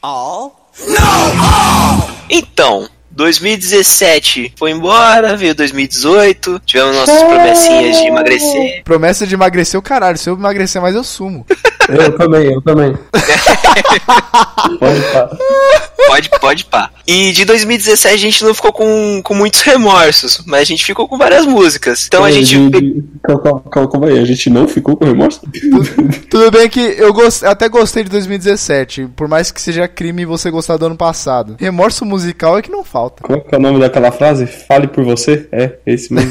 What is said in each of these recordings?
All? No! All! Então, 2017 foi embora, veio 2018, tivemos nossas promessinhas de emagrecer. Promessa de emagrecer o caralho, se eu emagrecer mais eu sumo. Eu também, eu também. pode. Pode, pá. E de 2017 a gente não ficou com, com muitos remorsos, mas a gente ficou com várias músicas. Então a gente. Calma, calma, calma aí, a gente não ficou com remorso? tudo, tudo bem que eu gost, até gostei de 2017, por mais que seja crime você gostar do ano passado. Remorso musical é que não falta. Qual é o nome daquela frase? Fale por você? É, esse mesmo.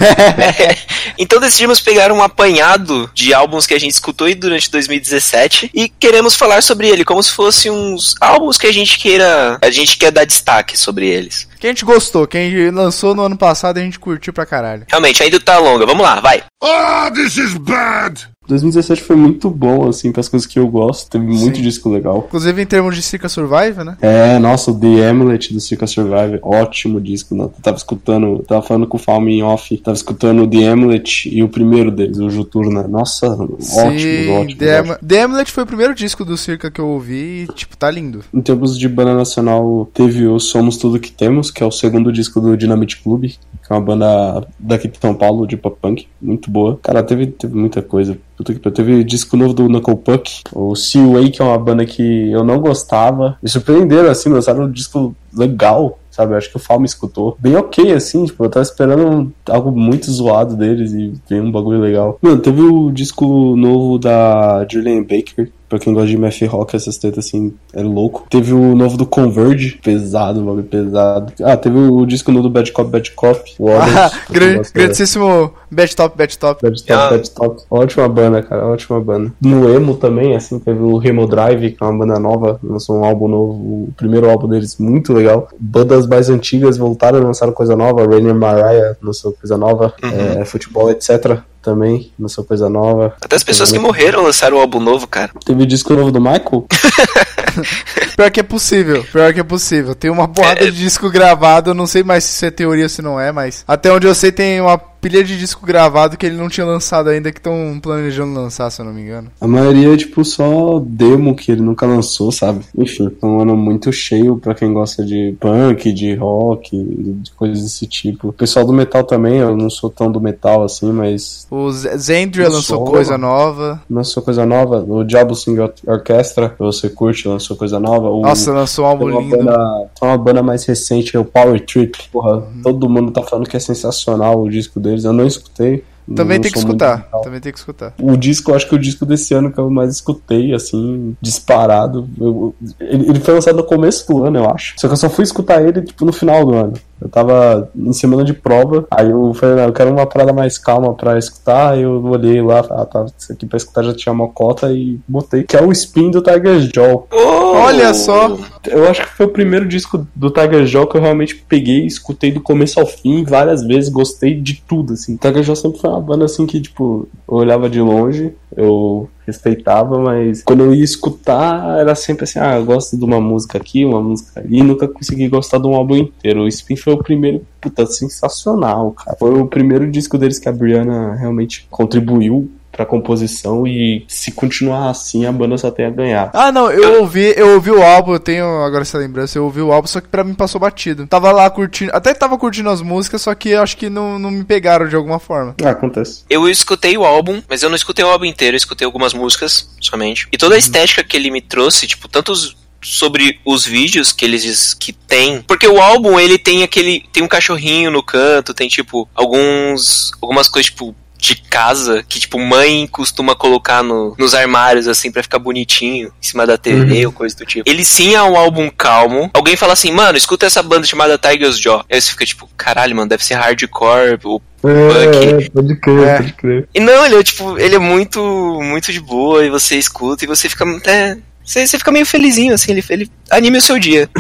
então decidimos pegar um apanhado de álbuns que a gente escutou durante 2017 e queremos falar sobre ele como se fossem uns álbuns que a gente queira, a gente quer dar destaque sobre eles. Que a gente gostou, quem lançou no ano passado a gente curtiu pra caralho. Realmente, ainda tá longa. Vamos lá, vai. Oh, this is bad! 2017 foi muito bom, assim, para as coisas que eu gosto. Teve Sim. muito disco legal. Inclusive em termos de Circa Survive, né? É, nossa, o The Amulet do Circa Survive, ótimo disco. Né? Eu tava escutando, tava falando com o Falme em off, tava escutando o The Amulet e o primeiro deles, o Juturna. Nossa, Sim, ótimo, ótimo. The, Am The Amulet foi o primeiro disco do Circa que eu ouvi e, tipo, tá lindo. Em termos de banda nacional, teve o Somos Tudo Que Temos, que é o segundo disco do Dynamite Club, que é uma banda daqui de São Paulo, de pop punk, muito boa. Cara, teve, teve muita coisa. Puta que teve disco novo do Knuckle Puck, o See Way, que é uma banda que eu não gostava. Me surpreenderam, assim, lançaram um disco legal, sabe? Eu acho que o Fal me escutou. Bem ok, assim, tipo, eu tava esperando algo muito zoado deles e veio um bagulho legal. Mano, teve o disco novo da Julian Baker, Pra quem gosta de math rock, essas tetas assim, é louco. Teve o novo do Converge, pesado, bagulho pesado. Ah, teve o disco novo do Bad Cop, Bad Cop. ah, grandíssimo Bad Top, Bad Top. Bad Top, ah. Bad Top. Ótima banda, cara, ótima banda. No Emo também, assim, teve o Remo Drive, que é uma banda nova, lançou um álbum novo, o primeiro álbum deles, muito legal. Bandas mais antigas voltaram a lançar coisa nova, Rainer Mariah lançou coisa nova, uhum. é, futebol, etc também, lançou coisa nova. Até as pessoas que morreram lançaram um álbum novo, cara. Teve disco novo do Michael? Pior que é possível, pior que é possível. Tem uma porrada é... de disco gravado, eu não sei mais se isso é teoria ou se não é, mas até onde eu sei tem uma pilha de disco gravado que ele não tinha lançado ainda, que estão planejando lançar, se eu não me engano. A maioria é tipo só demo que ele nunca lançou, sabe? Enfim, é um ano muito cheio para quem gosta de punk, de rock, de coisas desse tipo. O pessoal do metal também, eu não sou tão do metal assim, mas. O Zendria lançou coisa nova. Lançou coisa nova. O Diablo Sing Orchestra, que você curte, lançou coisa nova. O... Nossa, lançou um álbum lindo. Banda, uma banda mais recente, é o Power Trip. Porra, uhum. todo mundo tá falando que é sensacional o disco deles. Eu não escutei. Também tem que escutar. Também tem que escutar. O disco, eu acho que o disco desse ano que eu mais escutei, assim, disparado. Eu, ele, ele, foi lançado no começo do ano, eu acho. Só que eu só fui escutar ele, tipo, no final do ano. Eu tava em semana de prova, aí eu falei, não, eu quero uma parada mais calma pra escutar, aí eu olhei lá, ah, tá, isso aqui pra escutar já tinha uma cota e botei, que é o Spin do Tiger Jaw. Oh! Olha só! Eu acho que foi o primeiro disco do Tiger Jaw que eu realmente peguei, escutei do começo ao fim, várias vezes, gostei de tudo, assim. Tiger Jaw sempre foi uma banda, assim, que, tipo, eu olhava de longe, eu respeitava, mas quando eu ia escutar, era sempre assim, ah, eu gosto de uma música aqui, uma música ali, e nunca consegui gostar de um álbum inteiro. O Spin foi o primeiro, puta, sensacional, cara. Foi o primeiro disco deles que a Brianna realmente contribuiu pra composição e se continuar assim a banda só tem a ganhar. Ah, não, eu ouvi, eu ouvi o álbum, eu tenho agora essa lembrança, eu ouvi o álbum, só que pra mim passou batido. Tava lá curtindo, até tava curtindo as músicas, só que acho que não, não me pegaram de alguma forma. Ah, acontece. Eu escutei o álbum, mas eu não escutei o álbum inteiro, eu escutei algumas músicas somente. E toda a estética que ele me trouxe, tipo, tantos sobre os vídeos que eles diz que tem. Porque o álbum, ele tem aquele. Tem um cachorrinho no canto, tem tipo alguns. algumas coisas, tipo, de casa que, tipo, mãe costuma colocar no, nos armários, assim, para ficar bonitinho, em cima da TV uhum. ou coisa do tipo. Ele sim é um álbum calmo. Alguém fala assim, mano, escuta essa banda chamada Tiger's Jaw. Aí você fica tipo, caralho, mano, deve ser hardcore, ou é, pode crer, é. pode crer. E não, ele é tipo, ele é muito, muito de boa, e você escuta e você fica até você, você fica meio felizinho, assim, ele, ele anime o seu dia.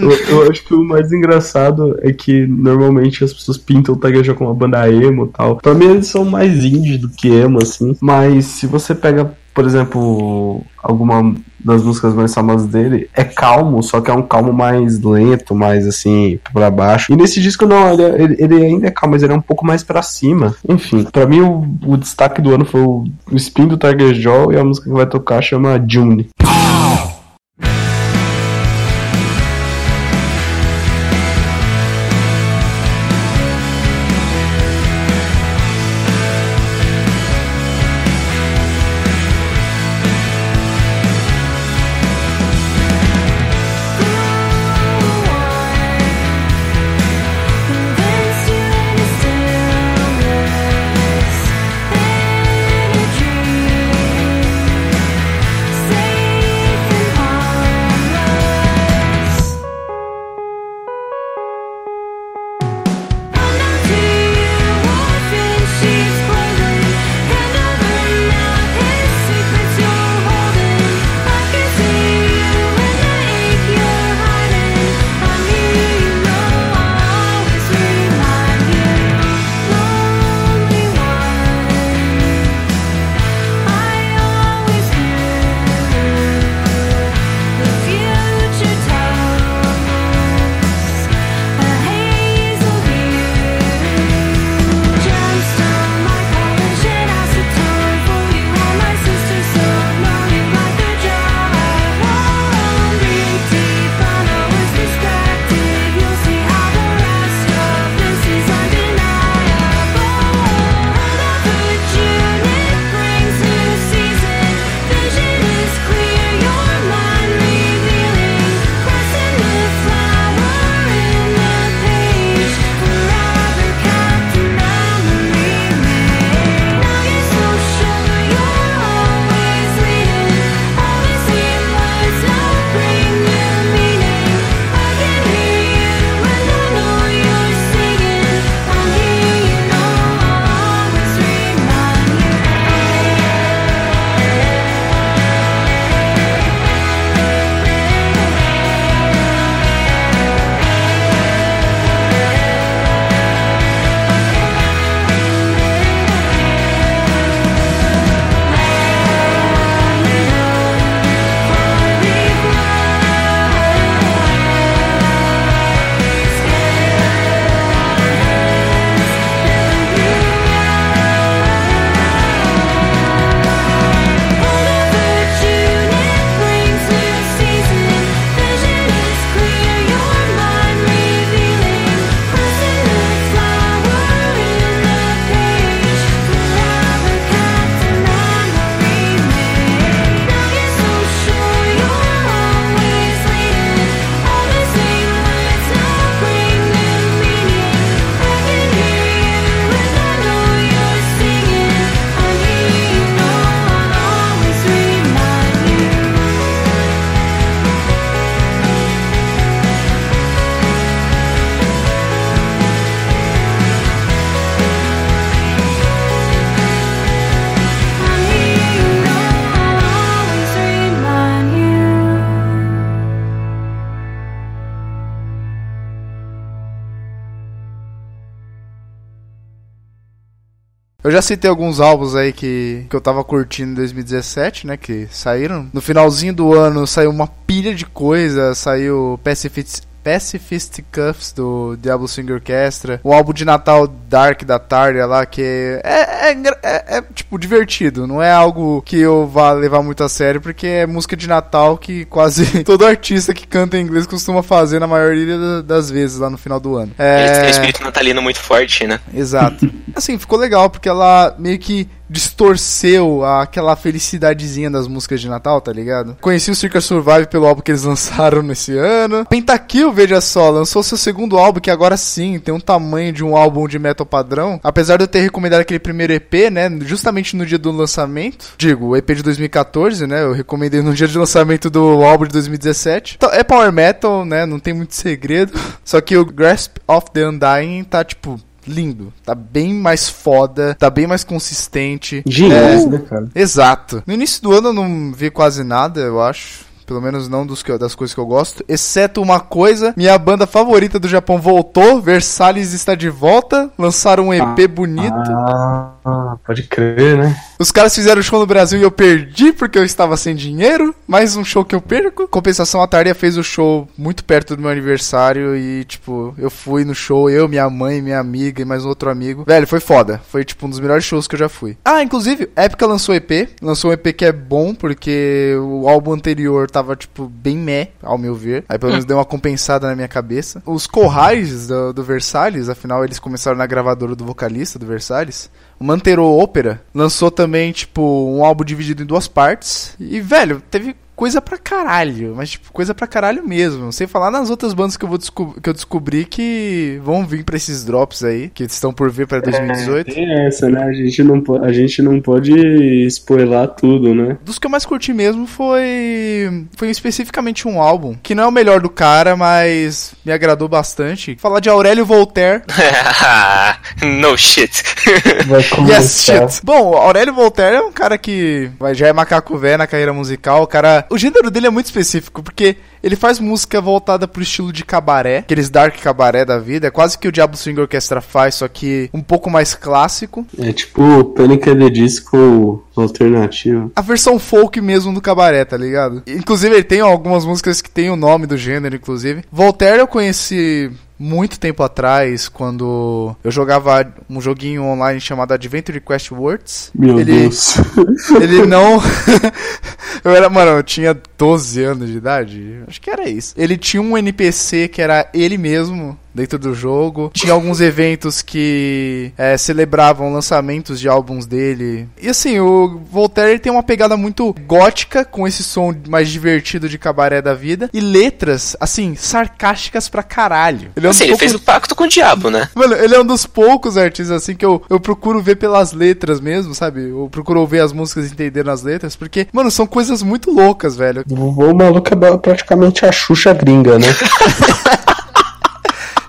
eu, eu, acho que o mais engraçado é que normalmente as pessoas pintam o Tageja com uma banda emo e tal. Pra mim eles são mais indie do que emo, assim. Mas se você pega, por exemplo, alguma das músicas mais famosas dele, é calmo, só que é um calmo mais lento, mais assim, pra baixo. E nesse disco não, ele, é, ele, ele ainda é calmo, mas ele é um pouco mais pra cima. Enfim, pra mim o, o destaque do ano foi o, spin do Tiger Jaw e a música que vai tocar chama June. Oh! Eu já citei alguns álbuns aí que, que eu tava curtindo em 2017, né? Que saíram. No finalzinho do ano saiu uma pilha de coisa. Saiu Pacifist, Pacifist Cuffs do Diablo Swing Orchestra, o álbum de Natal Dark da Tarja lá, que é, é, é, é, tipo divertido, não é algo que eu vá levar muito a sério, porque é música de Natal que quase todo artista que canta em inglês costuma fazer na maioria das vezes lá no final do ano. É... Ele tem um espírito natalino muito forte, né? Exato. assim, ficou legal, porque ela meio que distorceu aquela felicidadezinha das músicas de Natal, tá ligado? Conheci o Circa Survive pelo álbum que eles lançaram nesse ano. Pentakill, veja só, lançou seu segundo álbum, que agora sim tem um tamanho de um álbum de metal padrão. Apesar de eu ter recomendado aquele primeiro EP, né? Justamente no dia do lançamento. Digo, o EP de 2014, né? Eu recomendei no dia de lançamento do álbum de 2017. Então, é power metal, né? Não tem muito segredo. Só que o Grasp of the Undying tá, tipo, lindo. Tá bem mais foda, tá bem mais consistente. Genial, é, né, cara? Exato. No início do ano eu não vi quase nada, eu acho. Pelo menos não dos que, das coisas que eu gosto. Exceto uma coisa: minha banda favorita do Japão voltou. Versalhes está de volta. Lançaram um EP bonito. Ah, pode crer, né? Os caras fizeram show no Brasil e eu perdi porque eu estava sem dinheiro. Mais um show que eu perco. Compensação, a Taria fez o show muito perto do meu aniversário. E, tipo, eu fui no show, eu, minha mãe, minha amiga e mais um outro amigo. Velho, foi foda. Foi, tipo, um dos melhores shows que eu já fui. Ah, inclusive, Épica lançou EP. Lançou um EP que é bom porque o álbum anterior tava, tipo, bem meh, ao meu ver. Aí pelo menos deu uma compensada na minha cabeça. Os Corrais do, do Versalhes, afinal eles começaram na gravadora do vocalista do Versalhes. O Mantero lançou também, tipo, um álbum dividido em duas partes. E, velho, teve coisa pra caralho, mas tipo, coisa pra caralho mesmo. Sem falar nas outras bandas que eu, vou que eu descobri que vão vir pra esses drops aí, que estão por vir pra 2018. É, tem essa, né? A gente, não, a gente não pode spoiler tudo, né? Dos que eu mais curti mesmo foi. Foi especificamente um álbum, que não é o melhor do cara, mas me agradou bastante. Falar de Aurélio Voltaire. no shit. yes, shit. Bom, Aurélio Voltaire é um cara que já é macaco velho na carreira musical, o cara o gênero dele é muito específico, porque ele faz música voltada pro estilo de cabaré, aqueles dark cabaré da vida. É quase que o Diablo Swing Orchestra faz, só que um pouco mais clássico. É tipo Panic! de Disco alternativo. A versão folk mesmo do cabaré, tá ligado? Inclusive ele tem algumas músicas que tem o nome do gênero, inclusive. Voltaire eu conheci muito tempo atrás, quando eu jogava um joguinho online chamado Adventure Quest Words. Meu ele, Deus. Ele não. eu era, mano, eu tinha 12 anos de idade. Acho que era isso. Ele tinha um NPC que era ele mesmo dentro do jogo. Tinha alguns eventos que é, celebravam lançamentos de álbuns dele. E assim, o Voltaire tem uma pegada muito gótica, com esse som mais divertido de cabaré da vida. E letras, assim, sarcásticas pra caralho. Ele, é um assim, ele fez o pacto com o diabo, né? Mano, ele é um dos poucos artistas, assim, que eu, eu procuro ver pelas letras mesmo, sabe? Eu procuro ouvir as músicas e entender nas letras, porque, mano, são coisas muito loucas, velho. O maluco é praticamente a Xuxa gringa, né?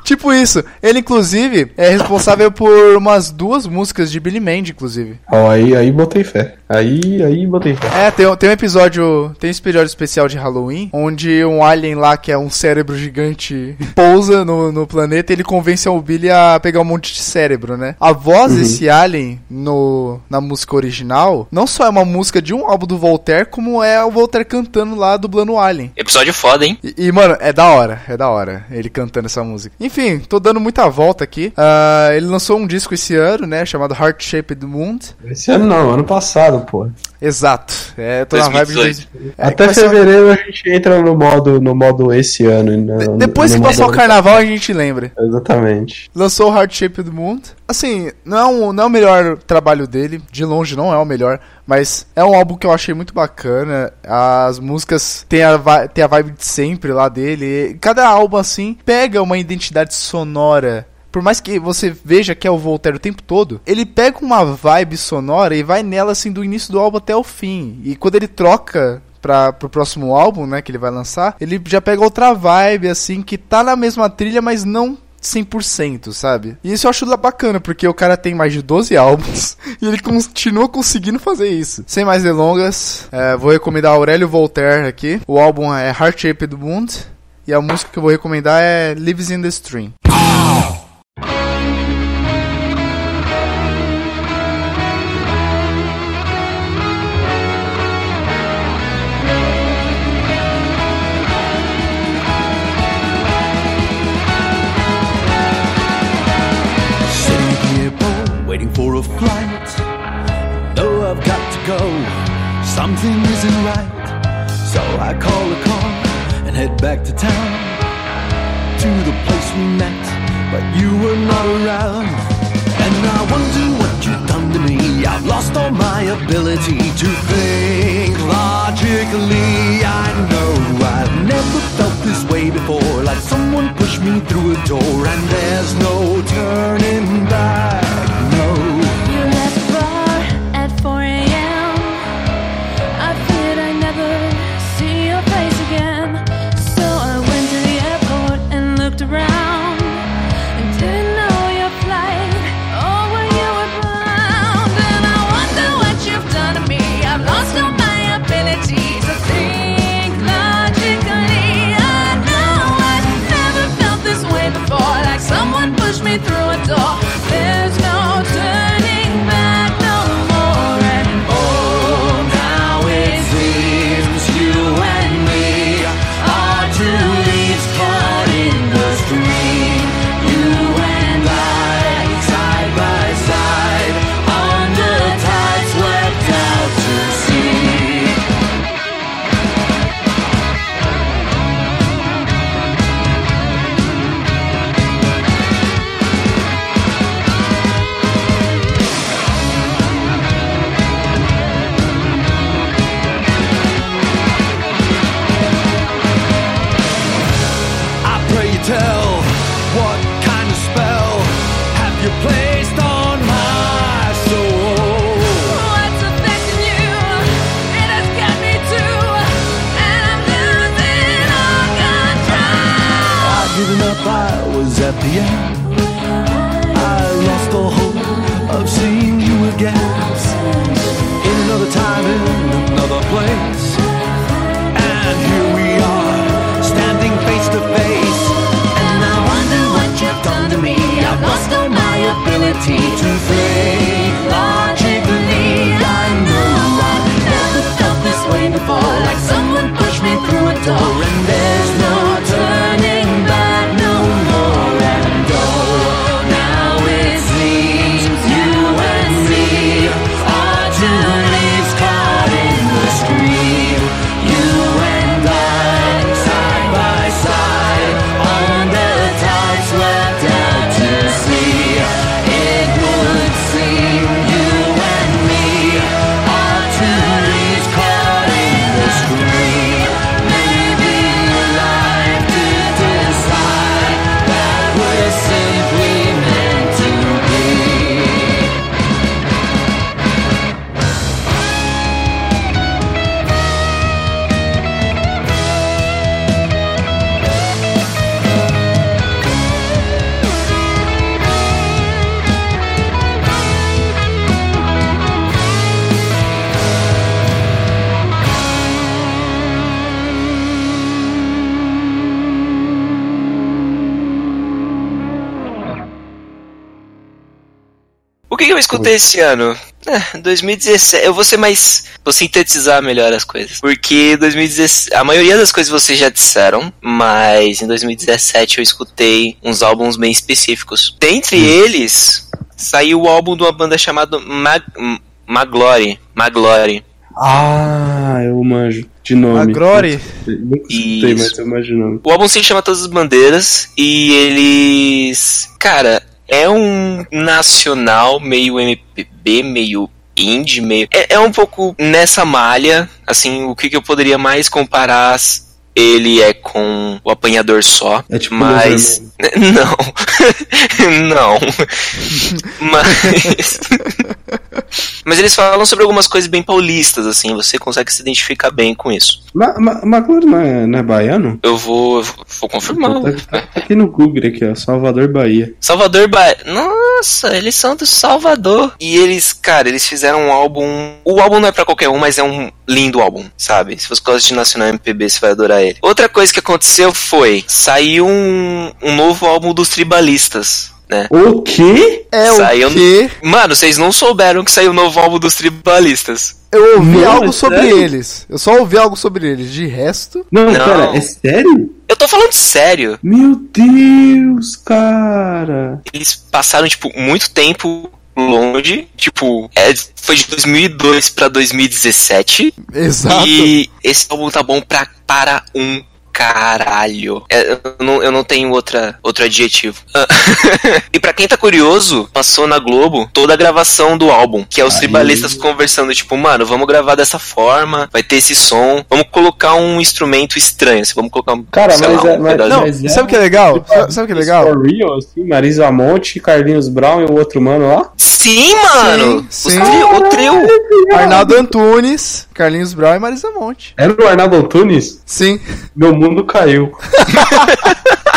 Ci Tipo isso. Ele, inclusive, é responsável por umas duas músicas de Billy Mandy, inclusive. Ó, oh, aí, aí botei fé. Aí, aí botei fé. É, tem, tem um episódio. Tem um episódio especial de Halloween, onde um alien lá, que é um cérebro gigante, pousa no, no planeta e ele convence o Billy a pegar um monte de cérebro, né? A voz uhum. desse alien no, na música original não só é uma música de um álbum do Voltaire, como é o Voltaire cantando lá, dublando o alien. Episódio foda, hein? E, e mano, é da hora, é da hora ele cantando essa música. Enfim, tô dando muita volta aqui. Uh, ele lançou um disco esse ano, né? Chamado Heart Shaped Wound. Esse ano não, ano passado, pô. Exato. É, tô 2018. na vibe de... é, Até fevereiro a gente entra no modo, no modo esse ano. No, de depois que passar o carnaval a gente lembra. Exatamente. Lançou Heart Shaped Wound. Assim, não é, um, não é o melhor trabalho dele, de longe não é o melhor, mas é um álbum que eu achei muito bacana. As músicas têm a, têm a vibe de sempre lá dele. Cada álbum, assim, pega uma identidade sonora por mais que você veja que é o Voltaire o tempo todo, ele pega uma vibe sonora e vai nela assim do início do álbum até o fim. E quando ele troca para pro próximo álbum, né, que ele vai lançar, ele já pega outra vibe assim que tá na mesma trilha, mas não 100%, sabe? E isso eu acho bacana, porque o cara tem mais de 12 álbuns e ele continua conseguindo fazer isso. Sem mais delongas, é, vou recomendar Aurélio Voltaire aqui. O álbum é Heart Shaped Wound e a música que eu vou recomendar é Lives in the Stream. Que, que eu escutei esse ano? É, 2017. Eu vou ser mais. Vou sintetizar melhor as coisas. Porque 2017. A maioria das coisas vocês já disseram. Mas em 2017 eu escutei uns álbuns bem específicos. Dentre eles, saiu o álbum de uma banda chamada Mag Maglory. Maglory. Ah, eu manjo. De nome. A Glory? Nunca escutei, mas eu manjo de nome. O álbum se chama Todas as Bandeiras e eles. Cara, é um nacional meio MPB, meio indie, meio. É, é um pouco nessa malha. Assim, o que, que eu poderia mais comparar ele é com o Apanhador Só. É tipo mas. Não. não. mas. Mas eles falam sobre algumas coisas bem paulistas, assim. Você consegue se identificar bem com isso. Ma Ma não é, não é baiano? Eu vou, eu vou confirmar. Tá, tá- tá aqui no Google aqui, ó. Salvador, Bahia. Salvador Bahia. Nossa, eles são do Salvador. E eles, cara, eles fizeram um álbum. O álbum não é pra qualquer um, mas é um lindo álbum, sabe? Se você gosta de Nacional MPB, você vai adorar ele. Outra coisa que aconteceu foi: saiu um, um novo álbum dos tribalistas. Né? O quê? É Saiu o quê? Mano, vocês não souberam que saiu o novo álbum dos tribalistas. Eu ouvi Não, algo é sobre sério? eles. Eu só ouvi algo sobre eles. De resto, Não, Não. pera, é sério? Eu tô falando sério. Meu Deus, cara. Eles passaram, tipo, muito tempo longe. Tipo, é, foi de 2002 pra 2017. exato. E esse álbum tá bom pra, para um caralho. É, eu, não, eu não tenho outra, outro adjetivo. Ah. e pra quem tá curioso, passou na Globo toda a gravação do álbum, que é os Aí. tribalistas conversando, tipo, mano, vamos gravar dessa forma, vai ter esse som, vamos colocar um instrumento estranho, assim, vamos colocar um. Cara, mas lá, é- um mas- pedaço. Não, Mas é- sabe o que é legal? Sabe, sabe o que é legal? For real, assim, Marisa Monte, Carlinhos Brown e o outro mano lá? Sim, mano! Sim, Os sim. trio- o trio. Arnaldo Antunes, Carlinhos Brown e Marisa Monte. Era o Arnaldo Antunes? Sim. Meu mundo caiu.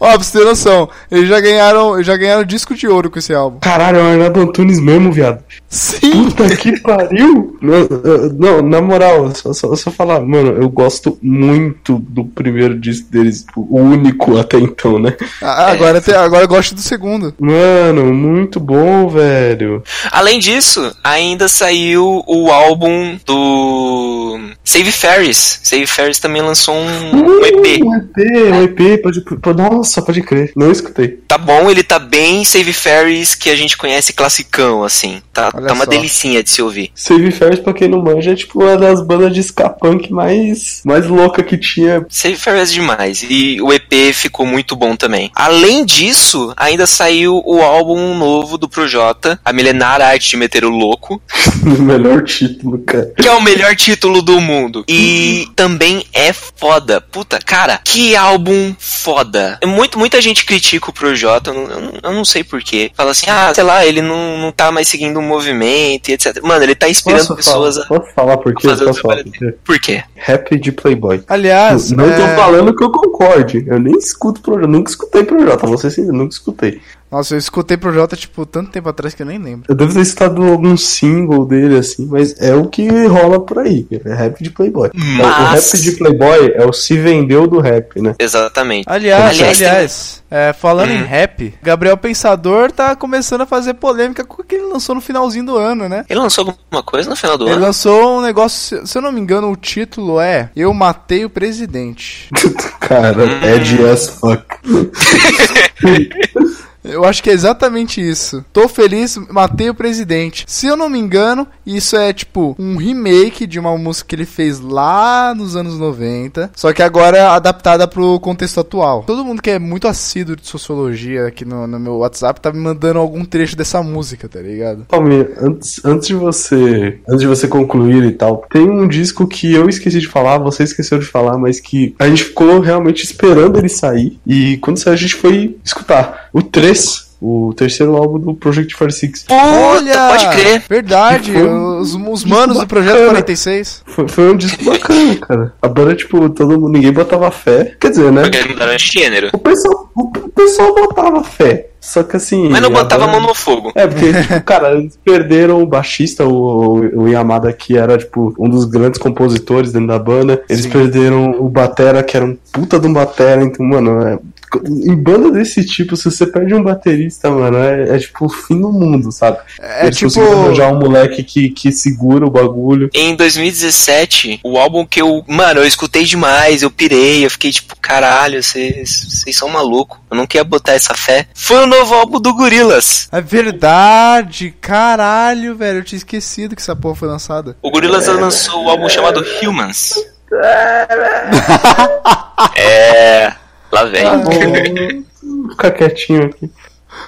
Ó, pra você ter noção, eles já ganharam, eles já ganharam disco de ouro com esse álbum. Caralho, é o Arnaldo Antunes mesmo, viado. Sim. Puta que pariu! Não, não, na moral, só, só, só falar, mano, eu gosto muito do primeiro disco deles, tipo, o único até então, né? Ah, agora, tem- agora eu gosto do segundo. Mano, muito bom, velho. Além disso, ainda saiu o álbum do Save Ferris. Save Ferris também lançou um, um EP. Um EP, um EP, pode, pode, nossa, pode crer, não escutei. Tá bom, ele tá bem Save Ferris que a gente conhece classicão, assim. Tá, Olha tá uma só. delicinha de se ouvir. Save Ferris, pra quem não manja, é tipo uma das bandas de ska punk mais, mais louca que tinha. Save Ferris é demais. E o EP ficou muito bom também. Além disso, ainda saiu o álbum novo do Projota, A Milenar Arte de Meter o Louco. o melhor título, cara. que é o melhor título do mundo. E também é foda. Puta, cara, que álbum foda. Muito, muita gente critica o Projota, eu não, eu não- eu não sei porquê. Fala assim, ah, sei lá, ele não, não tá mais seguindo o movimento e etc. Mano, ele tá inspirando Posso pessoas falar, a posso falar por quê? Posso falar por quê? dele. Por quê? Rap de Playboy. Aliás, não tô é- falando que eu concorde. Eu nem escuto Projota. Nunca escutei Projota. Vou ser sincero, nunca escutei. Nossa, eu escutei Projota, tipo, tanto tempo atrás que eu nem lembro. Eu devo ter escutado algum single dele, assim, mas é o que rola por aí. É rap de Playboy. O- O Mas- rap de Playboy é o se vendeu do rap, né? Exatamente. Aliás, Aliás, aliás, é, falando em Hum. rap, Gabriel Pensador tá começando a fazer polêmica com o que ele lançou no finalzinho do ano, né? Ele lançou alguma coisa no final do Ele ano? lançou um negócio, se eu não me engano, o título é Eu Matei o Presidente. Cara, é de as fuck. Eu acho que é exatamente isso. Tô feliz, matei o presidente. Se eu não me engano, isso é tipo um remake de uma música que ele fez lá nos anos 90, só que agora adaptada pro contexto atual. Todo mundo que é muito assíduo de sociologia aqui no, no meu WhatsApp tá me mandando algum trecho dessa música, tá ligado? Palmeiras, antes, antes de você. Antes de você concluir e tal, tem um disco que eu esqueci de falar, você esqueceu de falar, mas que a gente ficou realmente esperando ele sair. E quando saiu, a gente foi escutar. O 3, o terceiro álbum do Project 46. Puta, pode crer. Verdade, foi os, os manos do Projeto bacana. 46. Foi, foi um disco bacana, cara. A banda, tipo, todo mundo, ninguém botava fé. Quer dizer, né? Porque mudaram de gênero. O pessoal, o pessoal botava fé. Só que assim. Mas não botava a banda- mão no fogo. É, porque, tipo, cara, eles perderam o baixista, o, o Yamada, que era, tipo, um dos grandes compositores dentro da banda. Eles Sim. perderam o Batera, que era um puta de um Batera. Então, mano, é- em banda desse tipo, se você perde um baterista, mano, é, é tipo o fim do mundo, sabe? É Eles tipo. arranjar um moleque que, que segura o bagulho. Em 2017, o álbum que eu. Mano, eu escutei demais, eu pirei, eu fiquei tipo, caralho, vocês vocês são malucos. Eu não queria botar essa fé. Foi o novo álbum do Gorillaz. É verdade, caralho, velho. Eu tinha esquecido que essa porra foi lançada. O Gorillaz lançou o álbum chamado Humans. é. Lá vem. Bom. Vou ficar quietinho aqui.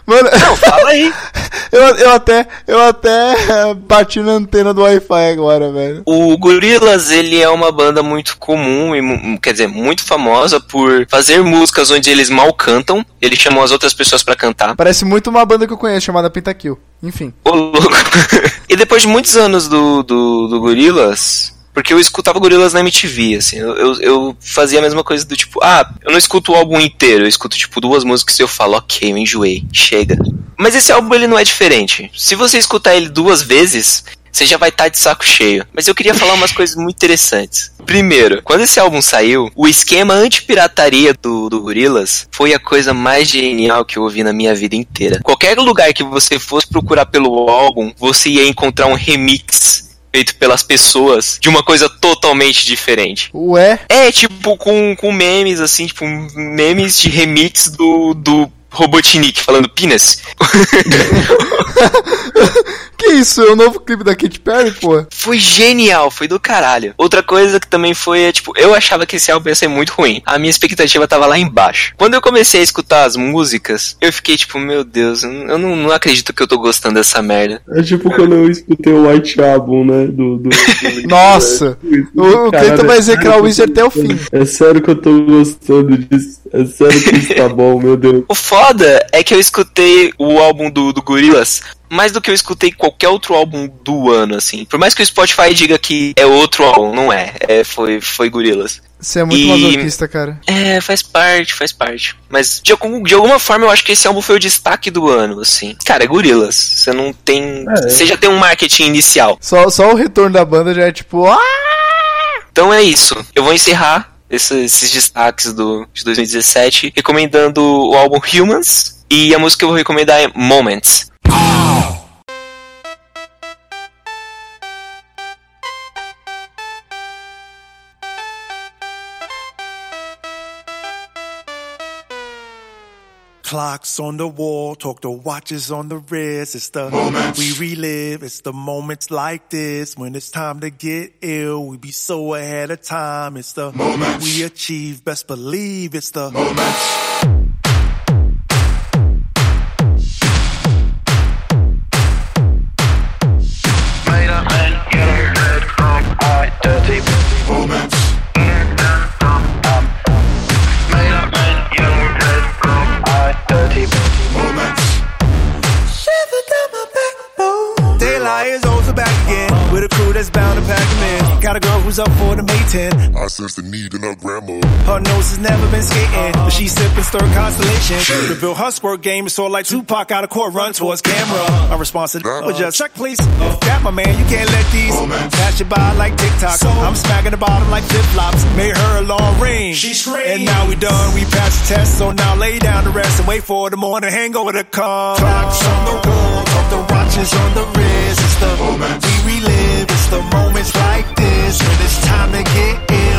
Mano, Não, fala aí. eu, eu até, eu até bati na antena do Wi-Fi agora, velho. O Gorillaz, ele é uma banda muito comum, e, quer dizer, muito famosa por fazer músicas onde eles mal cantam. Eles chamam as outras pessoas pra cantar. Parece muito uma banda que eu conheço chamada Pentakill. Enfim. Ô, louco. e depois de muitos anos do, do, do Gorillaz, porque eu escutava Gorillaz na MTV, assim, eu, eu, fazia a mesma coisa do tipo, ah, eu não escuto o álbum inteiro, eu escuto tipo duas músicas e eu falo, ok, eu enjoei, chega. Mas esse álbum ele não é diferente. Se você escutar ele duas vezes, você já vai estar de saco cheio. Mas eu queria falar umas coisas muito interessantes. Primeiro, quando esse álbum saiu, o esquema anti-pirataria do, do Gorillaz foi a coisa mais genial que eu ouvi na minha vida inteira. Qualquer lugar que você fosse procurar pelo álbum, você ia encontrar um remix feito pelas pessoas de uma coisa totalmente diferente. Ué, É, tipo, com, com memes, assim, tipo, memes de remix do, do Robotnik falando penis. Que isso? É o novo clipe da Katy Perry, pô? Foi genial, foi do caralho. Outra coisa que também foi, é, tipo, eu achava que esse álbum ia ser muito ruim. A minha expectativa tava lá embaixo. Quando eu comecei a escutar as músicas, eu fiquei tipo, meu Deus, eu não, não acredito que eu tô gostando dessa merda. É tipo quando eu escutei o White Album, né? Do, do, do- Nossa! O, Cleiton vai é execrar sério o Wizard que até eu o fim. É sério que eu tô gostando disso. É sério que isso tá bom, meu Deus. O foda é que eu escutei o álbum do, do Gorillaz mais do que eu escutei qualquer outro álbum do ano, assim. Por mais que o Spotify diga que é outro álbum, não é. é foi, foi Gorillaz. Você é muito E- masoquista, cara. É, faz parte, faz parte. Mas de, algum, de alguma forma eu acho que esse álbum foi o destaque do ano, assim. Cara, é Gorillaz. Você não tem. É. Você já tem um marketing inicial. Só, só o retorno da banda já é tipo, ah! Então é isso. Eu vou encerrar esse- esses destaques do, de 2017 recomendando o álbum Humans. E a música que eu vou recomendar é Moments. Clocks on the wall, talk to watches on the wrist. It's the moments we relive. It's the moments like this when it's time to get ill. We be so ahead of time. It's the moments we achieve. Best believe it's the moments. Sense the need in her grandma. Her nose has never been skating, but she's sipping stir constellation. Reveal her squirt game is sort of like Tupac out of court, run towards camera. A response to but just check please. That my man, you can't let these pass you by like TikTok. I'm smacking the bottom like flip flops. Made her a long ring. She And now we done, we passed the test, so now lay down the rest and wait for the morning hangover to come. Clocks on the wall, the watches on the wrist. It's the moments we relive. It's the moments like this when it's time to get ill.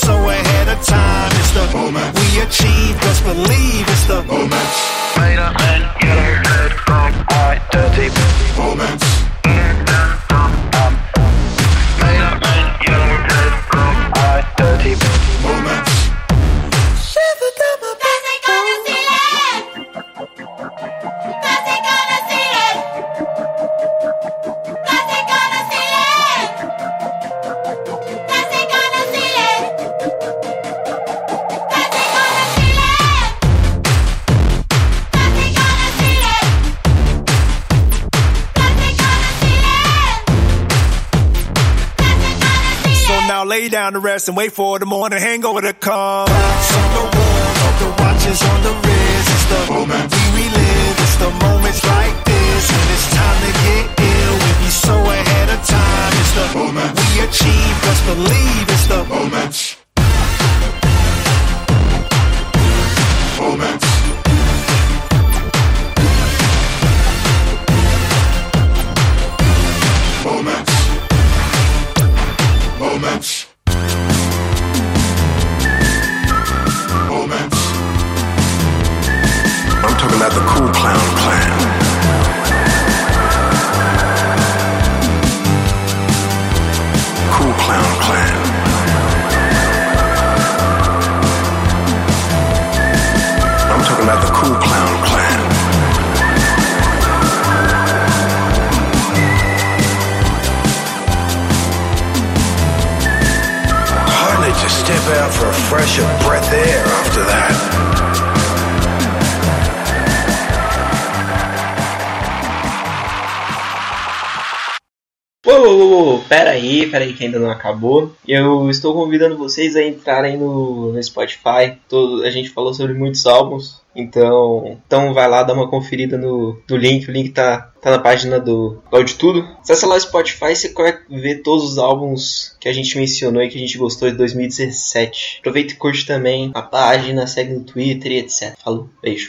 So ahead of time. It's the moments we achieve. Just believe it's the moments. Made up and yellow, red, from white, dirty moments. Down to rest and wait for the morning hangover to come. Clocks on the wall, talk the watches on the wrist. It's the moments we relive. It's the moments like this when it's time to get ill. We be so ahead of time. It's the moments we achieve. Just believe it's the moments. Moments. Clown Clan. I'm talking about the Cool Clown Clan. Hardly to step out for a fresher breath air after that. Uou, pera aí, pera aí que ainda não acabou. Eu estou convidando vocês a entrarem no, no Spotify. Todo, a gente falou sobre muitos álbuns, então, então vai lá dar uma conferida no, no link. O link tá, tá na página do Áudio Tudo. Acessa lá o Spotify e você vai ver todos os álbuns que a gente mencionou e que a gente gostou de 2017. Aproveita e curte também a página, segue no Twitter e etc. Falou, beijo.